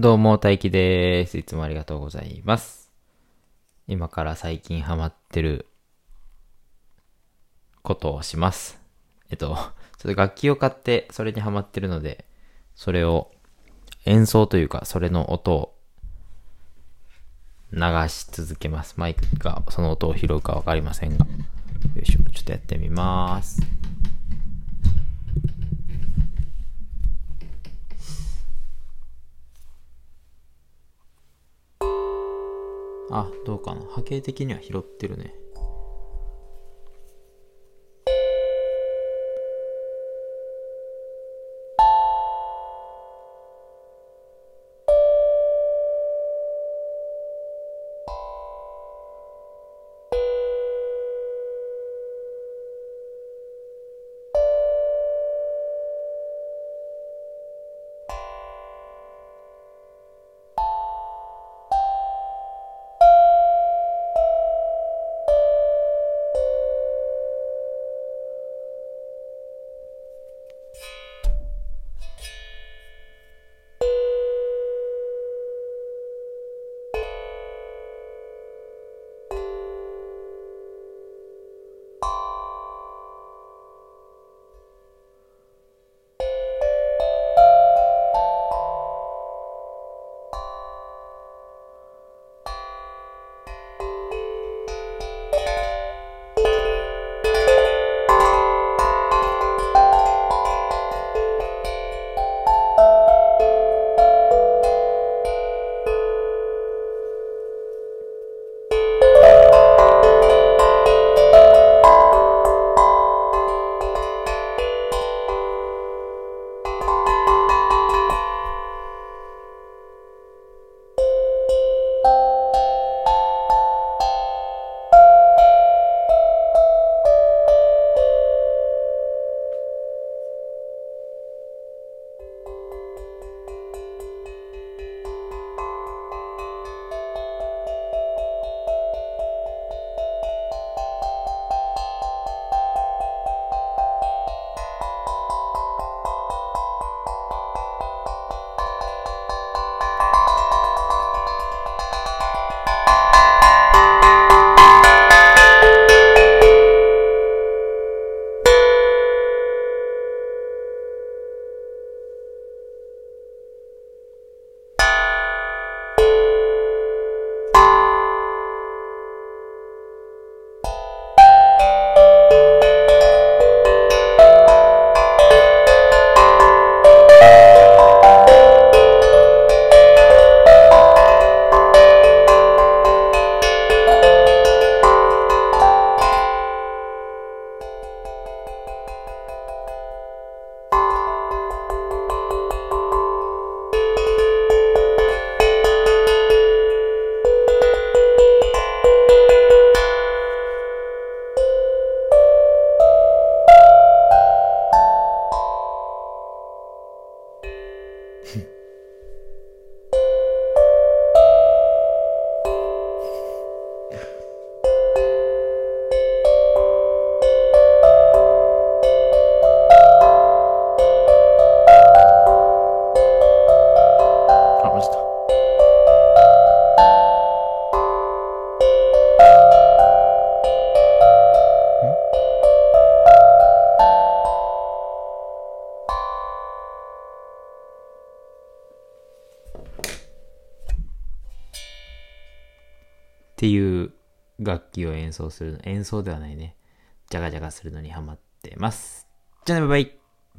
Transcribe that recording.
どうも、大輝です。いつもありがとうございます。今から最近ハマってることをします。えっと、ちょっと楽器を買ってそれにハマってるので、それを演奏というか、それの音を流し続けます。マイクがその音を拾うかわかりませんが。よいしょ、ちょっとやってみます。あ、どうかな。波形的には拾ってるね。あ、っていう楽器を演奏する演奏ではないね。ジャガジャガするのにハマってます。じゃあね、バイバイ。